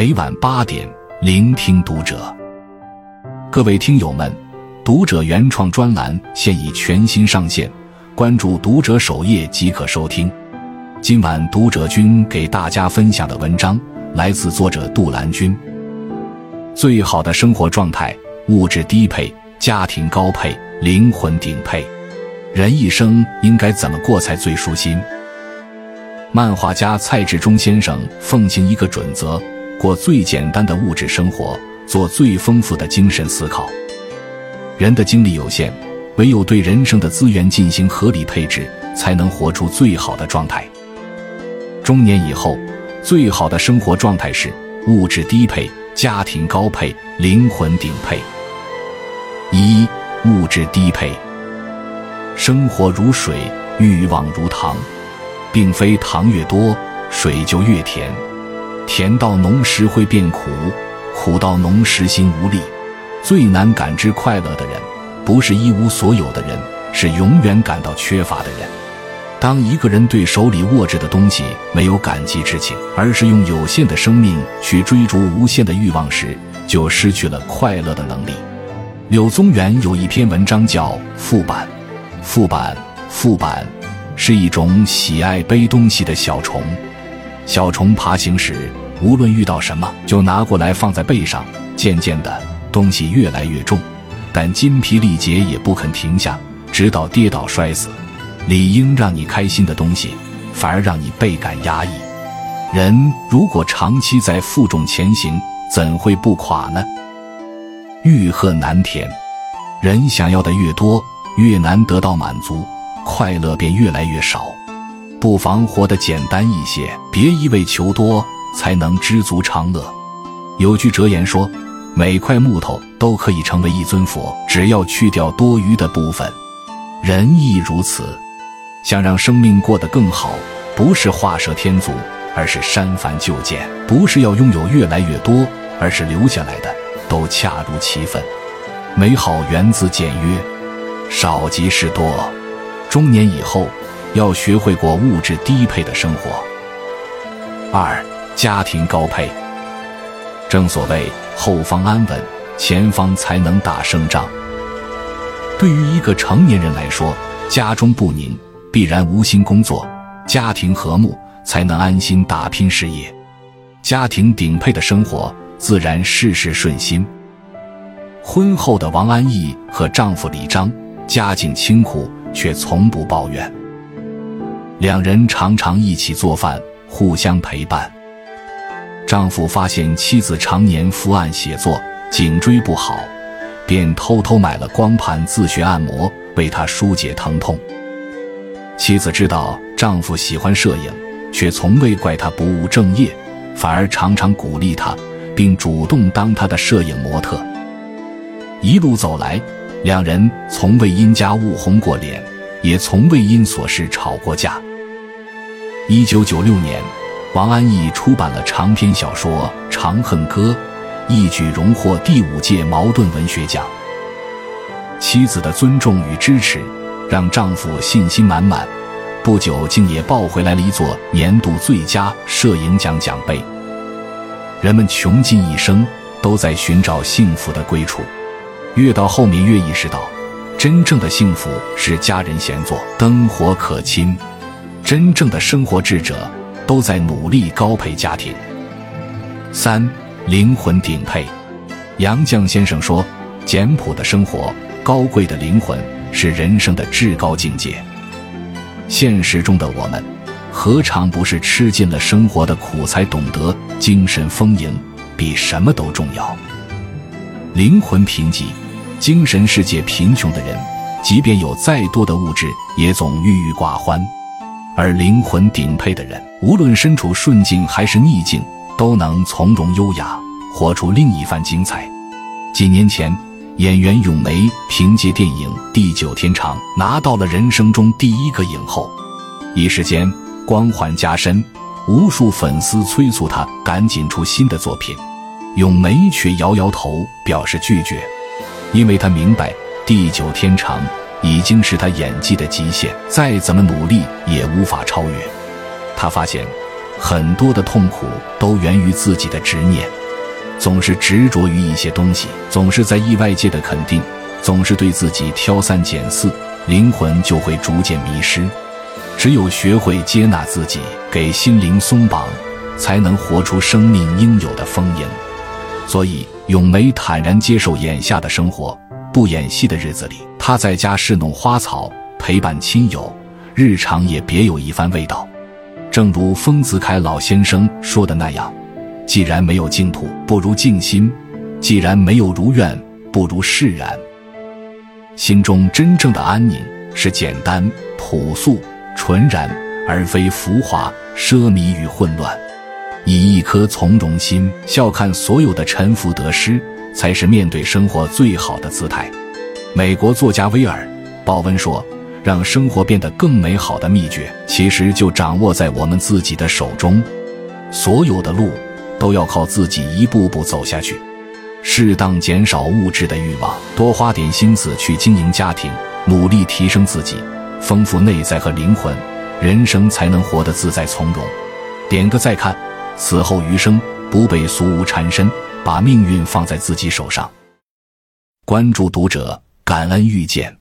每晚八点，聆听读者。各位听友们，读者原创专栏现已全新上线，关注读者首页即可收听。今晚读者君给大家分享的文章来自作者杜兰君。最好的生活状态：物质低配，家庭高配，灵魂顶配。人一生应该怎么过才最舒心？漫画家蔡志忠先生奉行一个准则：过最简单的物质生活，做最丰富的精神思考。人的精力有限，唯有对人生的资源进行合理配置，才能活出最好的状态。中年以后，最好的生活状态是物质低配，家庭高配，灵魂顶配。一、物质低配，生活如水，欲望如糖。并非糖越多，水就越甜，甜到浓时会变苦，苦到浓时心无力。最难感知快乐的人，不是一无所有的人，是永远感到缺乏的人。当一个人对手里握着的东西没有感激之情，而是用有限的生命去追逐无限的欲望时，就失去了快乐的能力。柳宗元有一篇文章叫《副板》，副板，副板。是一种喜爱背东西的小虫。小虫爬行时，无论遇到什么，就拿过来放在背上。渐渐的，东西越来越重，但筋疲力竭也不肯停下，直到跌倒摔死。理应让你开心的东西，反而让你倍感压抑。人如果长期在负重前行，怎会不垮呢？欲壑难填，人想要的越多，越难得到满足。快乐便越来越少，不妨活得简单一些，别一味求多，才能知足常乐。有句哲言说：“每块木头都可以成为一尊佛，只要去掉多余的部分。”人亦如此。想让生命过得更好，不是画蛇添足，而是删繁就简；不是要拥有越来越多，而是留下来的都恰如其分。美好源自简约，少即是多。中年以后，要学会过物质低配的生活。二，家庭高配。正所谓后方安稳，前方才能打胜仗。对于一个成年人来说，家中不宁，必然无心工作；家庭和睦，才能安心打拼事业。家庭顶配的生活，自然事事顺心。婚后的王安忆和丈夫李章，家境清苦。却从不抱怨，两人常常一起做饭，互相陪伴。丈夫发现妻子常年伏案写作，颈椎不好，便偷偷买了光盘自学按摩，为她疏解疼痛。妻子知道丈夫喜欢摄影，却从未怪他不务正业，反而常常鼓励他，并主动当他的摄影模特。一路走来。两人从未因家务红过脸，也从未因琐事吵过架。一九九六年，王安忆出版了长篇小说《长恨歌》，一举荣获第五届茅盾文学奖。妻子的尊重与支持，让丈夫信心满满，不久竟也抱回来了一座年度最佳摄影奖奖杯。人们穷尽一生，都在寻找幸福的归处。越到后面越意识到，真正的幸福是家人闲坐，灯火可亲。真正的生活智者都在努力高配家庭。三灵魂顶配，杨绛先生说：“简朴的生活，高贵的灵魂，是人生的至高境界。”现实中的我们，何尝不是吃尽了生活的苦，才懂得精神丰盈比什么都重要？灵魂贫瘠。精神世界贫穷的人，即便有再多的物质，也总郁郁寡欢；而灵魂顶配的人，无论身处顺境还是逆境，都能从容优雅，活出另一番精彩。几年前，演员咏梅凭借电影《地久天长》拿到了人生中第一个影后，一时间光环加深，无数粉丝催促她赶紧出新的作品，咏梅却摇摇头，表示拒绝。因为她明白，地久天长已经是他演技的极限，再怎么努力也无法超越。他发现，很多的痛苦都源于自己的执念，总是执着于一些东西，总是在意外界的肯定，总是对自己挑三拣四，灵魂就会逐渐迷失。只有学会接纳自己，给心灵松绑，才能活出生命应有的丰盈。所以，咏梅坦然接受眼下的生活，不演戏的日子里，他在家侍弄花草，陪伴亲友，日常也别有一番味道。正如丰子恺老先生说的那样：“既然没有净土，不如静心；既然没有如愿，不如释然。心中真正的安宁，是简单朴素。”纯然，而非浮华、奢靡与混乱。以一颗从容心，笑看所有的沉浮得失，才是面对生活最好的姿态。美国作家威尔·鲍温说：“让生活变得更美好的秘诀，其实就掌握在我们自己的手中。所有的路，都要靠自己一步步走下去。适当减少物质的欲望，多花点心思去经营家庭，努力提升自己。”丰富内在和灵魂，人生才能活得自在从容。点个再看，此后余生不被俗物缠身，把命运放在自己手上。关注读者，感恩遇见。